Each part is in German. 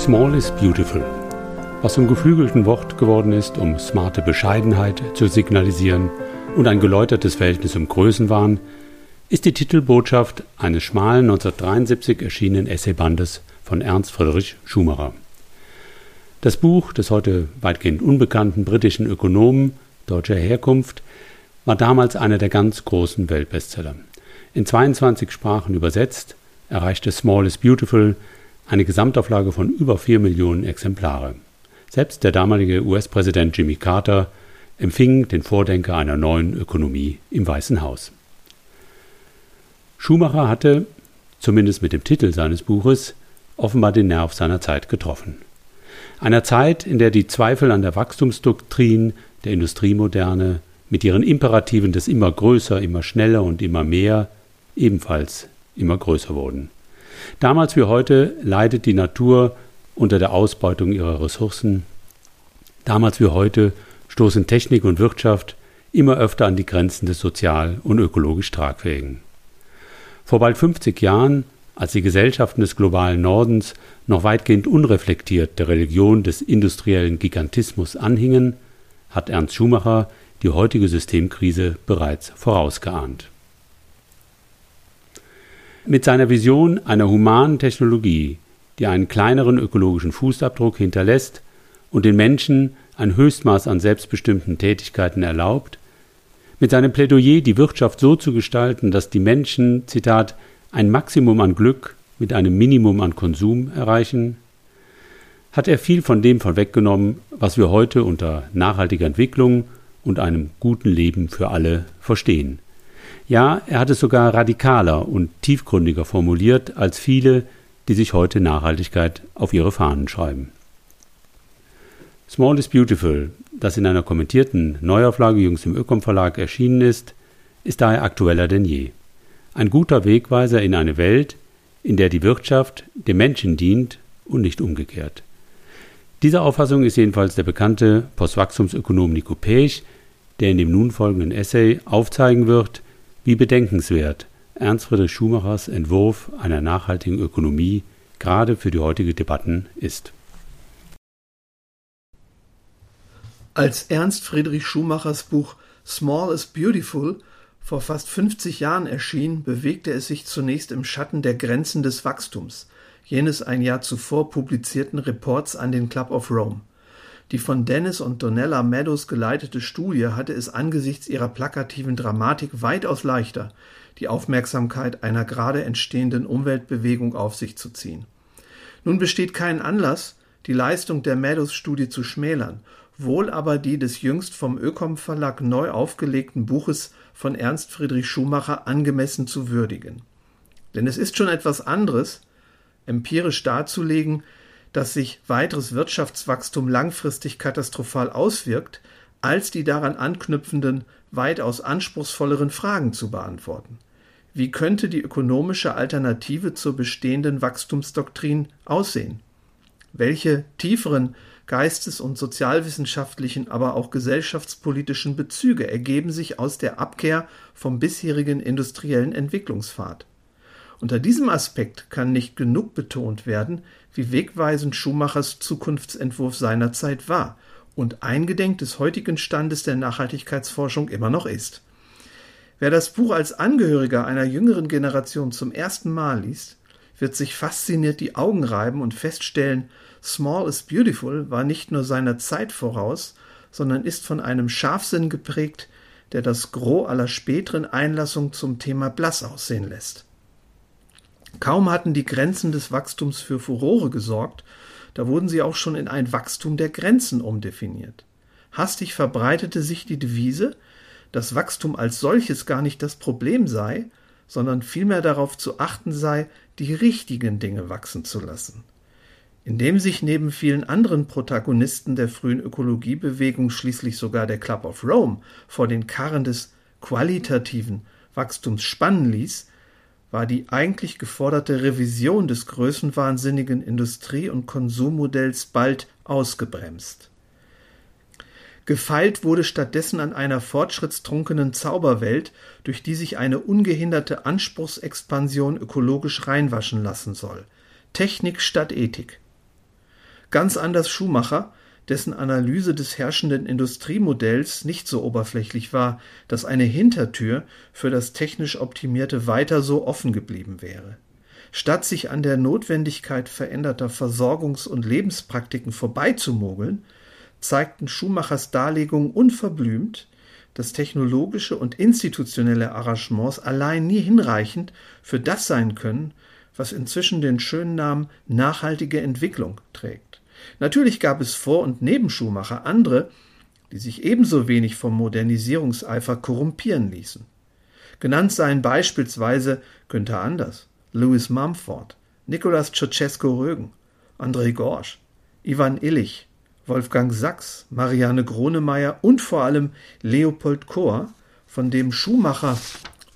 Small is beautiful. Was zum geflügelten Wort geworden ist, um smarte Bescheidenheit zu signalisieren und ein geläutertes Verhältnis zum Größenwahn, ist die Titelbotschaft eines schmalen 1973 erschienenen Essaybandes von Ernst Friedrich Schumacher. Das Buch des heute weitgehend unbekannten britischen Ökonomen deutscher Herkunft war damals einer der ganz großen Weltbestseller. In 22 Sprachen übersetzt, erreichte Small is Beautiful eine Gesamtauflage von über 4 Millionen Exemplare. Selbst der damalige US-Präsident Jimmy Carter empfing den Vordenker einer neuen Ökonomie im Weißen Haus. Schumacher hatte, zumindest mit dem Titel seines Buches, offenbar den Nerv seiner Zeit getroffen. Einer Zeit, in der die Zweifel an der Wachstumsdoktrin der Industriemoderne mit ihren Imperativen des immer größer, immer schneller und immer mehr ebenfalls immer größer wurden. Damals wie heute leidet die Natur unter der Ausbeutung ihrer Ressourcen. Damals wie heute stoßen Technik und Wirtschaft immer öfter an die Grenzen des sozial und ökologisch Tragfähigen. Vor bald 50 Jahren, als die Gesellschaften des globalen Nordens noch weitgehend unreflektiert der Religion des industriellen Gigantismus anhingen, hat Ernst Schumacher die heutige Systemkrise bereits vorausgeahnt. Mit seiner Vision einer humanen Technologie, die einen kleineren ökologischen Fußabdruck hinterlässt und den Menschen ein Höchstmaß an selbstbestimmten Tätigkeiten erlaubt, mit seinem Plädoyer, die Wirtschaft so zu gestalten, dass die Menschen, Zitat, ein Maximum an Glück mit einem Minimum an Konsum erreichen, hat er viel von dem vorweggenommen, was wir heute unter nachhaltiger Entwicklung und einem guten Leben für alle verstehen. Ja, er hat es sogar radikaler und tiefgründiger formuliert als viele, die sich heute Nachhaltigkeit auf ihre Fahnen schreiben. Small is Beautiful, das in einer kommentierten Neuauflage jüngst im Ökom Verlag erschienen ist, ist daher aktueller denn je. Ein guter Wegweiser in eine Welt, in der die Wirtschaft dem Menschen dient und nicht umgekehrt. Dieser Auffassung ist jedenfalls der bekannte Postwachstumsökonom Nico Pech, der in dem nun folgenden Essay aufzeigen wird, wie bedenkenswert Ernst Friedrich Schumachers Entwurf einer nachhaltigen Ökonomie gerade für die heutige Debatten ist. Als Ernst Friedrich Schumachers Buch Small is Beautiful vor fast 50 Jahren erschien, bewegte es sich zunächst im Schatten der Grenzen des Wachstums, jenes ein Jahr zuvor publizierten Reports an den Club of Rome. Die von Dennis und Donella Meadows geleitete Studie hatte es angesichts ihrer plakativen Dramatik weitaus leichter, die Aufmerksamkeit einer gerade entstehenden Umweltbewegung auf sich zu ziehen. Nun besteht kein Anlass, die Leistung der Meadows-Studie zu schmälern, wohl aber die des jüngst vom Ökom Verlag neu aufgelegten Buches von Ernst Friedrich Schumacher angemessen zu würdigen. Denn es ist schon etwas anderes, empirisch darzulegen, dass sich weiteres Wirtschaftswachstum langfristig katastrophal auswirkt, als die daran anknüpfenden, weitaus anspruchsvolleren Fragen zu beantworten. Wie könnte die ökonomische Alternative zur bestehenden Wachstumsdoktrin aussehen? Welche tieferen geistes- und sozialwissenschaftlichen, aber auch gesellschaftspolitischen Bezüge ergeben sich aus der Abkehr vom bisherigen industriellen Entwicklungspfad? Unter diesem Aspekt kann nicht genug betont werden, wie wegweisend Schumachers Zukunftsentwurf seinerzeit war und eingedenk des heutigen Standes der Nachhaltigkeitsforschung immer noch ist. Wer das Buch als Angehöriger einer jüngeren Generation zum ersten Mal liest, wird sich fasziniert die Augen reiben und feststellen, Small is Beautiful war nicht nur seiner Zeit voraus, sondern ist von einem Scharfsinn geprägt, der das Gros aller späteren Einlassungen zum Thema blass aussehen lässt. Kaum hatten die Grenzen des Wachstums für Furore gesorgt, da wurden sie auch schon in ein Wachstum der Grenzen umdefiniert. Hastig verbreitete sich die Devise, dass Wachstum als solches gar nicht das Problem sei, sondern vielmehr darauf zu achten sei, die richtigen Dinge wachsen zu lassen. Indem sich neben vielen anderen Protagonisten der frühen Ökologiebewegung schließlich sogar der Club of Rome vor den Karren des qualitativen Wachstums spannen ließ, war die eigentlich geforderte Revision des größenwahnsinnigen Industrie- und Konsummodells bald ausgebremst. Gefeilt wurde stattdessen an einer fortschrittstrunkenen Zauberwelt, durch die sich eine ungehinderte Anspruchsexpansion ökologisch reinwaschen lassen soll. Technik statt Ethik. Ganz anders Schumacher, dessen Analyse des herrschenden Industriemodells nicht so oberflächlich war, dass eine Hintertür für das technisch Optimierte weiter so offen geblieben wäre. Statt sich an der Notwendigkeit veränderter Versorgungs- und Lebenspraktiken vorbeizumogeln, zeigten Schumachers Darlegungen unverblümt, dass technologische und institutionelle Arrangements allein nie hinreichend für das sein können, was inzwischen den schönen Namen nachhaltige Entwicklung trägt. Natürlich gab es vor und neben Schumacher andere, die sich ebenso wenig vom Modernisierungseifer korrumpieren ließen. Genannt seien beispielsweise Günther Anders, Louis Mumford, Nikolaus Ceausescu-Rögen, André Gorsch, Ivan Illich, Wolfgang Sachs, Marianne Gronemeyer und vor allem Leopold Kohr, von dem Schumacher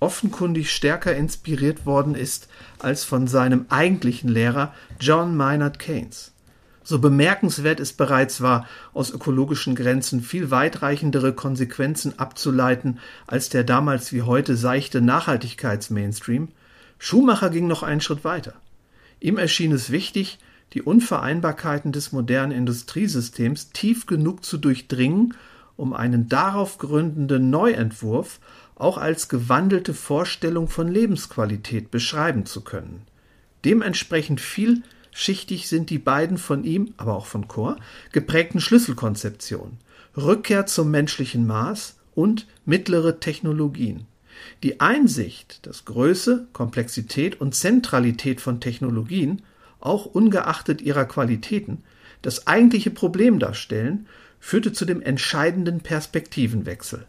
offenkundig stärker inspiriert worden ist als von seinem eigentlichen Lehrer John Maynard Keynes. So bemerkenswert es bereits war, aus ökologischen Grenzen viel weitreichendere Konsequenzen abzuleiten als der damals wie heute seichte Nachhaltigkeitsmainstream, Schumacher ging noch einen Schritt weiter. Ihm erschien es wichtig, die Unvereinbarkeiten des modernen Industriesystems tief genug zu durchdringen, um einen darauf gründenden Neuentwurf auch als gewandelte Vorstellung von Lebensqualität beschreiben zu können. Dementsprechend vielschichtig sind die beiden von ihm, aber auch von Chor, geprägten Schlüsselkonzeptionen Rückkehr zum menschlichen Maß und mittlere Technologien. Die Einsicht, dass Größe, Komplexität und Zentralität von Technologien, auch ungeachtet ihrer Qualitäten, das eigentliche Problem darstellen, führte zu dem entscheidenden Perspektivenwechsel.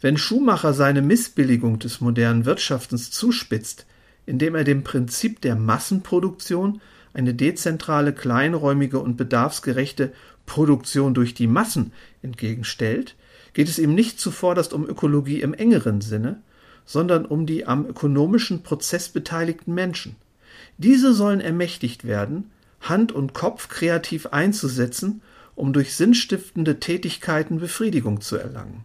Wenn Schumacher seine Missbilligung des modernen Wirtschaftens zuspitzt, indem er dem Prinzip der Massenproduktion eine dezentrale, kleinräumige und bedarfsgerechte Produktion durch die Massen entgegenstellt, geht es ihm nicht zuvorderst um Ökologie im engeren Sinne, sondern um die am ökonomischen Prozess beteiligten Menschen. Diese sollen ermächtigt werden, Hand und Kopf kreativ einzusetzen, um durch sinnstiftende Tätigkeiten Befriedigung zu erlangen.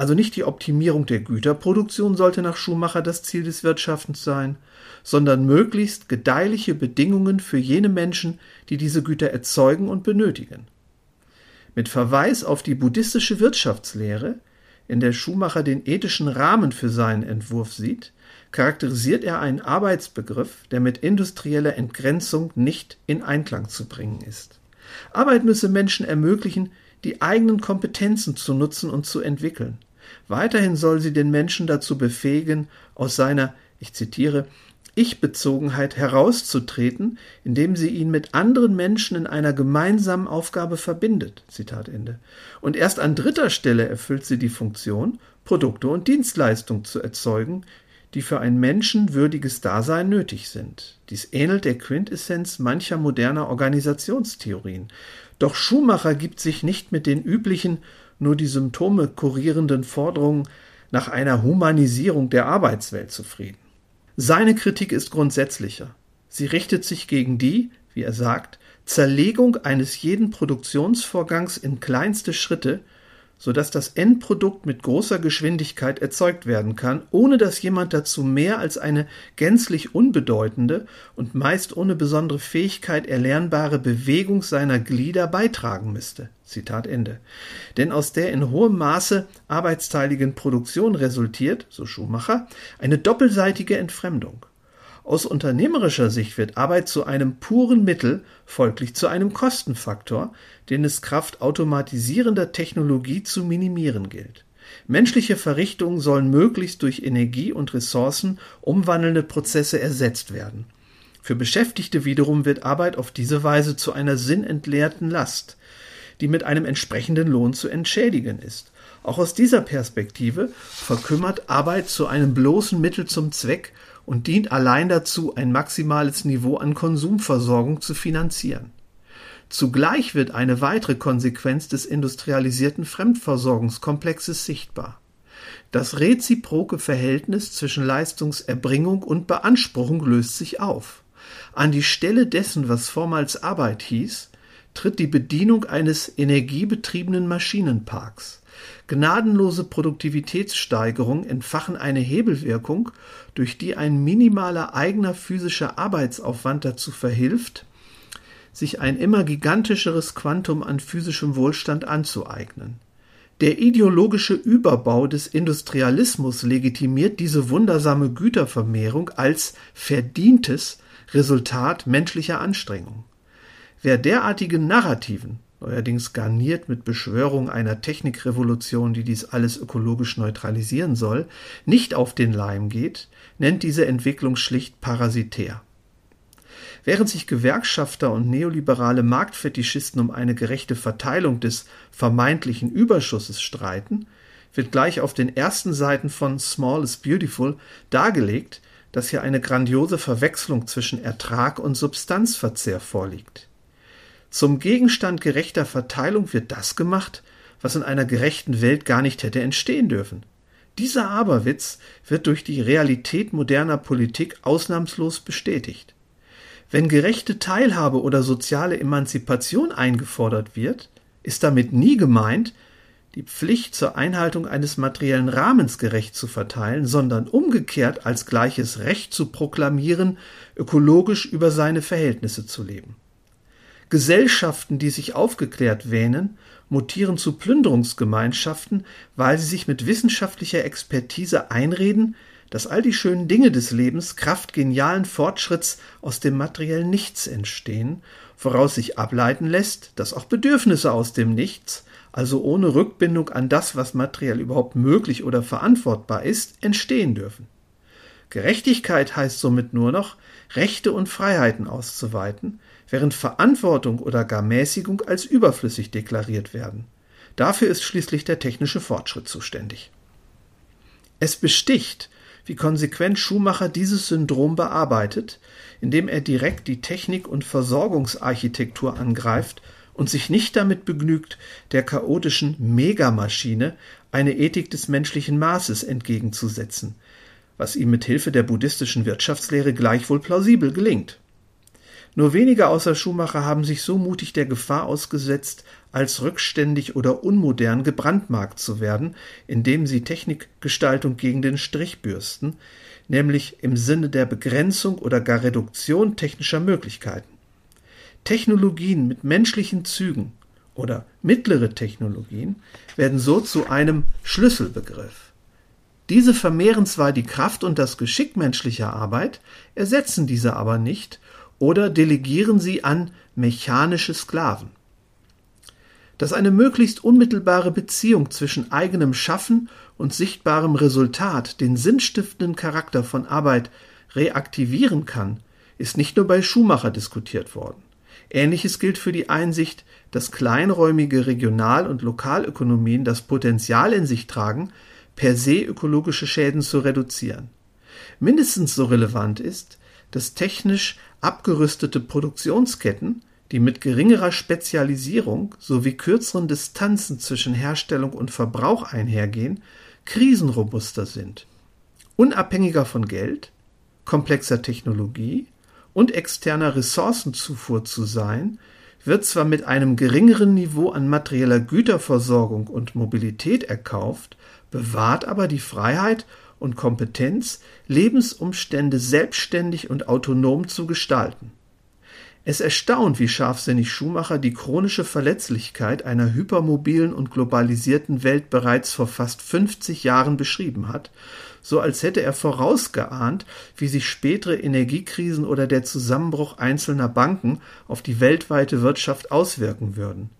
Also nicht die Optimierung der Güterproduktion sollte nach Schumacher das Ziel des Wirtschaftens sein, sondern möglichst gedeihliche Bedingungen für jene Menschen, die diese Güter erzeugen und benötigen. Mit Verweis auf die buddhistische Wirtschaftslehre, in der Schumacher den ethischen Rahmen für seinen Entwurf sieht, charakterisiert er einen Arbeitsbegriff, der mit industrieller Entgrenzung nicht in Einklang zu bringen ist. Arbeit müsse Menschen ermöglichen, die eigenen Kompetenzen zu nutzen und zu entwickeln. Weiterhin soll sie den Menschen dazu befähigen, aus seiner, ich zitiere, ich-Bezogenheit herauszutreten, indem sie ihn mit anderen Menschen in einer gemeinsamen Aufgabe verbindet. Zitat Ende. Und erst an dritter Stelle erfüllt sie die Funktion, Produkte und Dienstleistungen zu erzeugen, die für ein menschenwürdiges Dasein nötig sind. Dies ähnelt der Quintessenz mancher moderner Organisationstheorien. Doch Schumacher gibt sich nicht mit den üblichen, nur die Symptome kurierenden Forderungen nach einer Humanisierung der Arbeitswelt zufrieden. Seine Kritik ist grundsätzlicher. Sie richtet sich gegen die, wie er sagt, Zerlegung eines jeden Produktionsvorgangs in kleinste Schritte, sodass das Endprodukt mit großer Geschwindigkeit erzeugt werden kann, ohne dass jemand dazu mehr als eine gänzlich unbedeutende und meist ohne besondere Fähigkeit erlernbare Bewegung seiner Glieder beitragen müsste. Zitat Ende. Denn aus der in hohem Maße arbeitsteiligen Produktion resultiert, so Schumacher, eine doppelseitige Entfremdung. Aus unternehmerischer Sicht wird Arbeit zu einem puren Mittel, folglich zu einem Kostenfaktor, den es Kraft automatisierender Technologie zu minimieren gilt. Menschliche Verrichtungen sollen möglichst durch Energie und Ressourcen umwandelnde Prozesse ersetzt werden. Für Beschäftigte wiederum wird Arbeit auf diese Weise zu einer sinnentleerten Last, die mit einem entsprechenden Lohn zu entschädigen ist. Auch aus dieser Perspektive verkümmert Arbeit zu einem bloßen Mittel zum Zweck und dient allein dazu, ein maximales Niveau an Konsumversorgung zu finanzieren. Zugleich wird eine weitere Konsequenz des industrialisierten Fremdversorgungskomplexes sichtbar. Das reziproke Verhältnis zwischen Leistungserbringung und Beanspruchung löst sich auf. An die Stelle dessen, was vormals Arbeit hieß, tritt die Bedienung eines energiebetriebenen Maschinenparks. Gnadenlose Produktivitätssteigerung entfachen eine Hebelwirkung, durch die ein minimaler eigener physischer Arbeitsaufwand dazu verhilft, sich ein immer gigantischeres Quantum an physischem Wohlstand anzueignen. Der ideologische Überbau des Industrialismus legitimiert diese wundersame Gütervermehrung als verdientes Resultat menschlicher Anstrengung. Wer derartigen Narrativen, neuerdings garniert mit Beschwörung einer Technikrevolution, die dies alles ökologisch neutralisieren soll, nicht auf den Leim geht, nennt diese Entwicklung schlicht parasitär. Während sich Gewerkschafter und neoliberale Marktfetischisten um eine gerechte Verteilung des vermeintlichen Überschusses streiten, wird gleich auf den ersten Seiten von Small is Beautiful dargelegt, dass hier eine grandiose Verwechslung zwischen Ertrag und Substanzverzehr vorliegt. Zum Gegenstand gerechter Verteilung wird das gemacht, was in einer gerechten Welt gar nicht hätte entstehen dürfen. Dieser Aberwitz wird durch die Realität moderner Politik ausnahmslos bestätigt. Wenn gerechte Teilhabe oder soziale Emanzipation eingefordert wird, ist damit nie gemeint, die Pflicht zur Einhaltung eines materiellen Rahmens gerecht zu verteilen, sondern umgekehrt als gleiches Recht zu proklamieren, ökologisch über seine Verhältnisse zu leben. Gesellschaften, die sich aufgeklärt wähnen, mutieren zu Plünderungsgemeinschaften, weil sie sich mit wissenschaftlicher Expertise einreden, dass all die schönen Dinge des Lebens Kraft genialen Fortschritts aus dem materiellen Nichts entstehen, woraus sich ableiten lässt, dass auch Bedürfnisse aus dem Nichts, also ohne Rückbindung an das, was materiell überhaupt möglich oder verantwortbar ist, entstehen dürfen. Gerechtigkeit heißt somit nur noch, Rechte und Freiheiten auszuweiten, während Verantwortung oder gar Mäßigung als überflüssig deklariert werden. Dafür ist schließlich der technische Fortschritt zuständig. Es besticht, wie konsequent Schumacher dieses Syndrom bearbeitet, indem er direkt die Technik und Versorgungsarchitektur angreift und sich nicht damit begnügt, der chaotischen Megamaschine eine Ethik des menschlichen Maßes entgegenzusetzen, was ihm mit Hilfe der buddhistischen Wirtschaftslehre gleichwohl plausibel gelingt. Nur wenige außer Schumacher haben sich so mutig der Gefahr ausgesetzt, als rückständig oder unmodern gebrandmarkt zu werden, indem sie Technikgestaltung gegen den Strich bürsten, nämlich im Sinne der Begrenzung oder gar Reduktion technischer Möglichkeiten. Technologien mit menschlichen Zügen oder mittlere Technologien werden so zu einem Schlüsselbegriff. Diese vermehren zwar die Kraft und das Geschick menschlicher Arbeit, ersetzen diese aber nicht oder delegieren sie an mechanische Sklaven. Dass eine möglichst unmittelbare Beziehung zwischen eigenem Schaffen und sichtbarem Resultat den sinnstiftenden Charakter von Arbeit reaktivieren kann, ist nicht nur bei Schumacher diskutiert worden. Ähnliches gilt für die Einsicht, dass kleinräumige Regional- und Lokalökonomien das Potenzial in sich tragen, per se ökologische Schäden zu reduzieren. Mindestens so relevant ist, dass technisch abgerüstete Produktionsketten, die mit geringerer Spezialisierung sowie kürzeren Distanzen zwischen Herstellung und Verbrauch einhergehen, krisenrobuster sind, unabhängiger von Geld, komplexer Technologie und externer Ressourcenzufuhr zu sein, wird zwar mit einem geringeren Niveau an materieller Güterversorgung und Mobilität erkauft, bewahrt aber die Freiheit und Kompetenz, Lebensumstände selbstständig und autonom zu gestalten. Es erstaunt, wie scharfsinnig Schumacher die chronische Verletzlichkeit einer hypermobilen und globalisierten Welt bereits vor fast 50 Jahren beschrieben hat, so als hätte er vorausgeahnt, wie sich spätere Energiekrisen oder der Zusammenbruch einzelner Banken auf die weltweite Wirtschaft auswirken würden.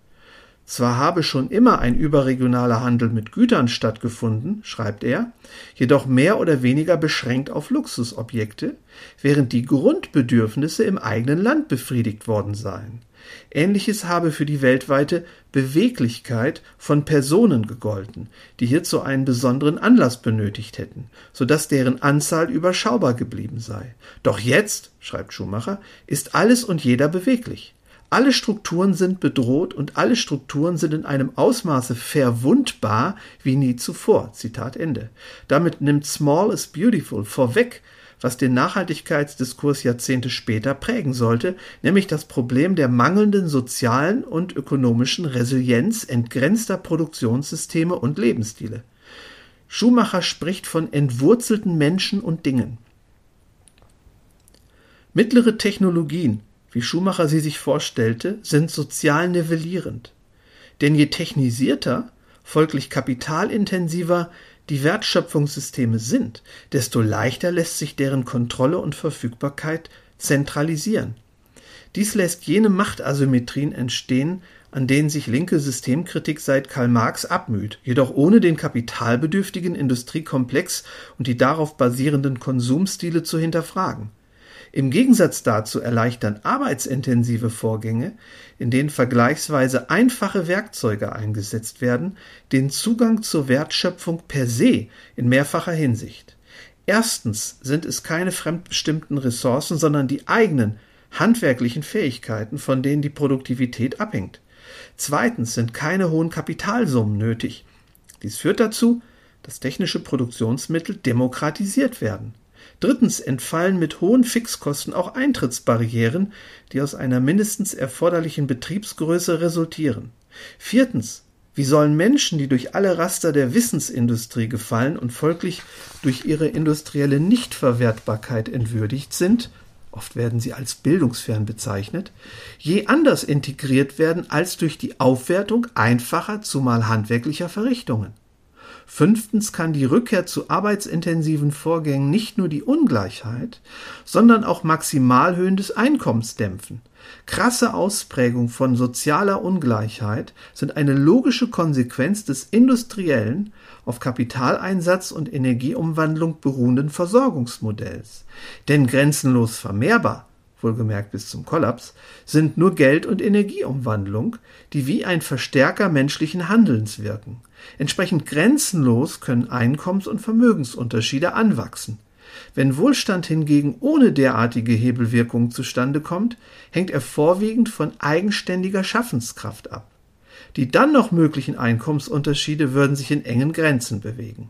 Zwar habe schon immer ein überregionaler Handel mit Gütern stattgefunden, schreibt er, jedoch mehr oder weniger beschränkt auf Luxusobjekte, während die Grundbedürfnisse im eigenen Land befriedigt worden seien. Ähnliches habe für die weltweite Beweglichkeit von Personen gegolten, die hierzu einen besonderen Anlass benötigt hätten, so dass deren Anzahl überschaubar geblieben sei. Doch jetzt, schreibt Schumacher, ist alles und jeder beweglich. Alle Strukturen sind bedroht und alle Strukturen sind in einem Ausmaße verwundbar wie nie zuvor. Zitat Ende. Damit nimmt Small is Beautiful vorweg, was den Nachhaltigkeitsdiskurs Jahrzehnte später prägen sollte, nämlich das Problem der mangelnden sozialen und ökonomischen Resilienz entgrenzter Produktionssysteme und Lebensstile. Schumacher spricht von entwurzelten Menschen und Dingen. Mittlere Technologien wie Schumacher sie sich vorstellte, sind sozial nivellierend. Denn je technisierter, folglich kapitalintensiver die Wertschöpfungssysteme sind, desto leichter lässt sich deren Kontrolle und Verfügbarkeit zentralisieren. Dies lässt jene Machtasymmetrien entstehen, an denen sich linke Systemkritik seit Karl Marx abmüht, jedoch ohne den kapitalbedürftigen Industriekomplex und die darauf basierenden Konsumstile zu hinterfragen. Im Gegensatz dazu erleichtern arbeitsintensive Vorgänge, in denen vergleichsweise einfache Werkzeuge eingesetzt werden, den Zugang zur Wertschöpfung per se in mehrfacher Hinsicht. Erstens sind es keine fremdbestimmten Ressourcen, sondern die eigenen handwerklichen Fähigkeiten, von denen die Produktivität abhängt. Zweitens sind keine hohen Kapitalsummen nötig. Dies führt dazu, dass technische Produktionsmittel demokratisiert werden. Drittens entfallen mit hohen Fixkosten auch Eintrittsbarrieren, die aus einer mindestens erforderlichen Betriebsgröße resultieren. Viertens wie sollen Menschen, die durch alle Raster der Wissensindustrie gefallen und folglich durch ihre industrielle Nichtverwertbarkeit entwürdigt sind, oft werden sie als bildungsfern bezeichnet, je anders integriert werden als durch die Aufwertung einfacher, zumal handwerklicher Verrichtungen. Fünftens kann die Rückkehr zu arbeitsintensiven Vorgängen nicht nur die Ungleichheit, sondern auch Maximalhöhen des Einkommens dämpfen. Krasse Ausprägung von sozialer Ungleichheit sind eine logische Konsequenz des industriellen, auf Kapitaleinsatz und Energieumwandlung beruhenden Versorgungsmodells. Denn grenzenlos vermehrbar wohlgemerkt bis zum Kollaps, sind nur Geld- und Energieumwandlung, die wie ein Verstärker menschlichen Handelns wirken. Entsprechend grenzenlos können Einkommens- und Vermögensunterschiede anwachsen. Wenn Wohlstand hingegen ohne derartige Hebelwirkungen zustande kommt, hängt er vorwiegend von eigenständiger Schaffenskraft ab. Die dann noch möglichen Einkommensunterschiede würden sich in engen Grenzen bewegen.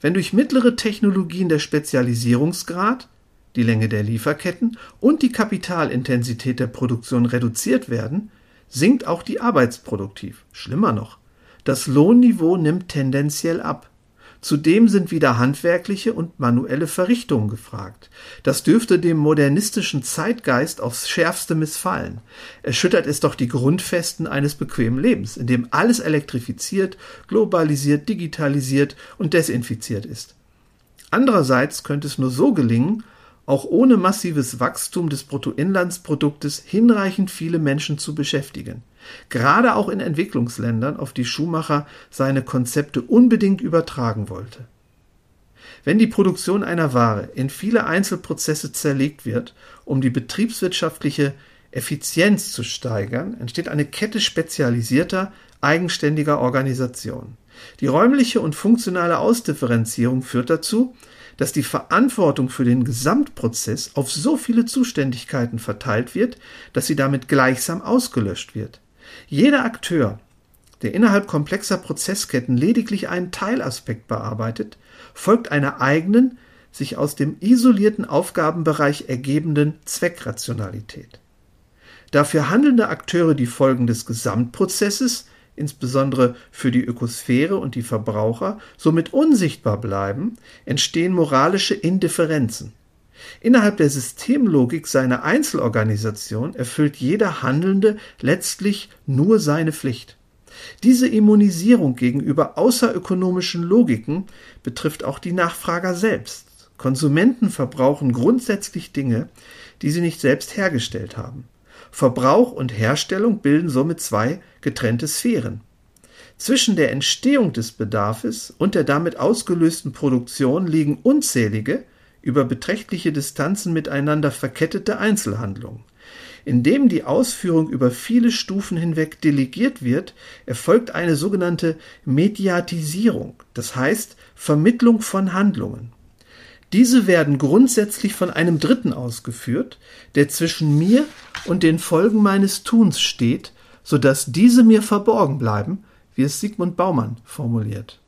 Wenn durch mittlere Technologien der Spezialisierungsgrad die Länge der Lieferketten und die Kapitalintensität der Produktion reduziert werden, sinkt auch die Arbeitsproduktiv. Schlimmer noch, das Lohnniveau nimmt tendenziell ab. Zudem sind wieder handwerkliche und manuelle Verrichtungen gefragt. Das dürfte dem modernistischen Zeitgeist aufs schärfste missfallen. Erschüttert es doch die Grundfesten eines bequemen Lebens, in dem alles elektrifiziert, globalisiert, digitalisiert und desinfiziert ist. Andererseits könnte es nur so gelingen, auch ohne massives Wachstum des Bruttoinlandsproduktes hinreichend viele Menschen zu beschäftigen. Gerade auch in Entwicklungsländern, auf die Schumacher seine Konzepte unbedingt übertragen wollte. Wenn die Produktion einer Ware in viele Einzelprozesse zerlegt wird, um die betriebswirtschaftliche Effizienz zu steigern, entsteht eine Kette spezialisierter, eigenständiger Organisationen. Die räumliche und funktionale Ausdifferenzierung führt dazu, dass die Verantwortung für den Gesamtprozess auf so viele Zuständigkeiten verteilt wird, dass sie damit gleichsam ausgelöscht wird. Jeder Akteur, der innerhalb komplexer Prozessketten lediglich einen Teilaspekt bearbeitet, folgt einer eigenen, sich aus dem isolierten Aufgabenbereich ergebenden Zweckrationalität. Dafür handelnde Akteure die Folgen des Gesamtprozesses insbesondere für die Ökosphäre und die Verbraucher, somit unsichtbar bleiben, entstehen moralische Indifferenzen. Innerhalb der Systemlogik seiner Einzelorganisation erfüllt jeder Handelnde letztlich nur seine Pflicht. Diese Immunisierung gegenüber außerökonomischen Logiken betrifft auch die Nachfrager selbst. Konsumenten verbrauchen grundsätzlich Dinge, die sie nicht selbst hergestellt haben. Verbrauch und Herstellung bilden somit zwei getrennte Sphären. Zwischen der Entstehung des Bedarfes und der damit ausgelösten Produktion liegen unzählige, über beträchtliche Distanzen miteinander verkettete Einzelhandlungen. Indem die Ausführung über viele Stufen hinweg delegiert wird, erfolgt eine sogenannte Mediatisierung, das heißt Vermittlung von Handlungen. Diese werden grundsätzlich von einem Dritten ausgeführt, der zwischen mir und den Folgen meines Tuns steht, so dass diese mir verborgen bleiben, wie es Sigmund Baumann formuliert.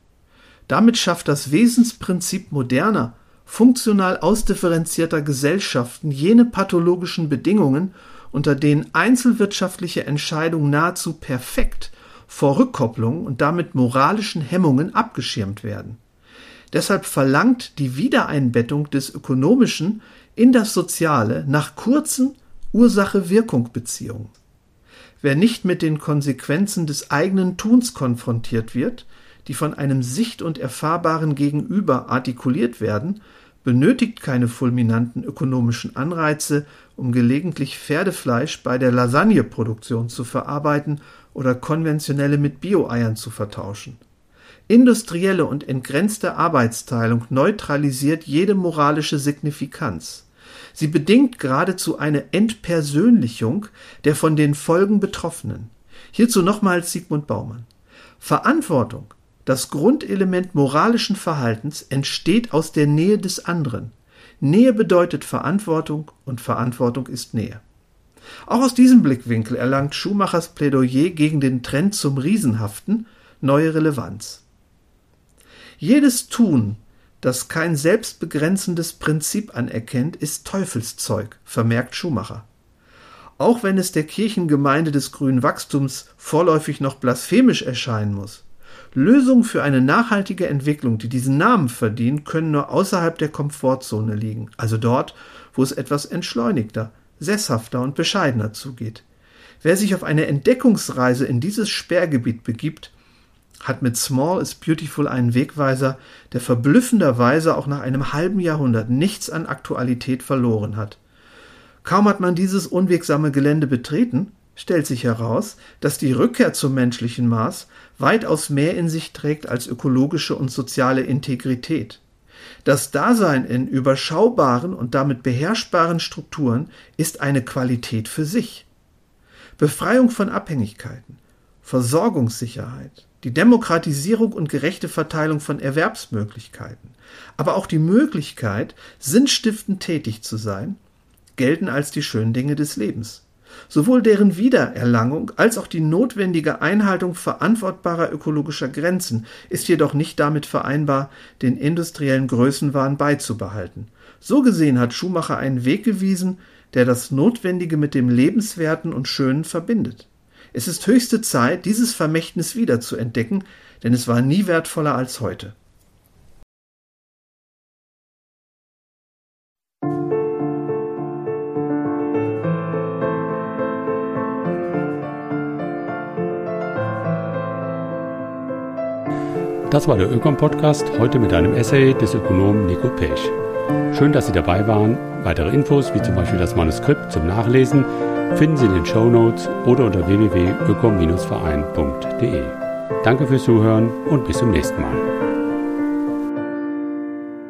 Damit schafft das Wesensprinzip moderner, funktional ausdifferenzierter Gesellschaften jene pathologischen Bedingungen, unter denen einzelwirtschaftliche Entscheidungen nahezu perfekt vor Rückkopplung und damit moralischen Hemmungen abgeschirmt werden. Deshalb verlangt die Wiedereinbettung des Ökonomischen in das Soziale nach kurzen, Ursache-Wirkung-Beziehungen. Wer nicht mit den Konsequenzen des eigenen Tuns konfrontiert wird, die von einem sicht- und erfahrbaren Gegenüber artikuliert werden, benötigt keine fulminanten ökonomischen Anreize, um gelegentlich Pferdefleisch bei der Lasagneproduktion zu verarbeiten oder konventionelle mit Bio-Eiern zu vertauschen. Industrielle und entgrenzte Arbeitsteilung neutralisiert jede moralische Signifikanz. Sie bedingt geradezu eine Entpersönlichung der von den Folgen Betroffenen. Hierzu nochmals Sigmund Baumann. Verantwortung, das Grundelement moralischen Verhaltens, entsteht aus der Nähe des anderen. Nähe bedeutet Verantwortung und Verantwortung ist Nähe. Auch aus diesem Blickwinkel erlangt Schumachers Plädoyer gegen den Trend zum Riesenhaften neue Relevanz. Jedes Tun, das kein selbstbegrenzendes Prinzip anerkennt, ist Teufelszeug, vermerkt Schumacher. Auch wenn es der Kirchengemeinde des grünen Wachstums vorläufig noch blasphemisch erscheinen muss, Lösungen für eine nachhaltige Entwicklung, die diesen Namen verdienen, können nur außerhalb der Komfortzone liegen, also dort, wo es etwas entschleunigter, sesshafter und bescheidener zugeht. Wer sich auf eine Entdeckungsreise in dieses Sperrgebiet begibt, hat mit Small is Beautiful einen Wegweiser, der verblüffenderweise auch nach einem halben Jahrhundert nichts an Aktualität verloren hat. Kaum hat man dieses unwegsame Gelände betreten, stellt sich heraus, dass die Rückkehr zum menschlichen Maß weitaus mehr in sich trägt als ökologische und soziale Integrität. Das Dasein in überschaubaren und damit beherrschbaren Strukturen ist eine Qualität für sich. Befreiung von Abhängigkeiten, Versorgungssicherheit, die Demokratisierung und gerechte Verteilung von Erwerbsmöglichkeiten, aber auch die Möglichkeit, sinnstiftend tätig zu sein, gelten als die schönen Dinge des Lebens. Sowohl deren Wiedererlangung als auch die notwendige Einhaltung verantwortbarer ökologischer Grenzen ist jedoch nicht damit vereinbar, den industriellen Größenwahn beizubehalten. So gesehen hat Schumacher einen Weg gewiesen, der das Notwendige mit dem Lebenswerten und Schönen verbindet. Es ist höchste Zeit, dieses Vermächtnis wieder zu entdecken, denn es war nie wertvoller als heute. Das war der Ökom-Podcast, heute mit einem Essay des Ökonomen Nico Pesch. Schön, dass Sie dabei waren. Weitere Infos, wie zum Beispiel das Manuskript zum Nachlesen, finden Sie in den Show Notes oder unter www.ökom-verein.de. Danke fürs Zuhören und bis zum nächsten Mal.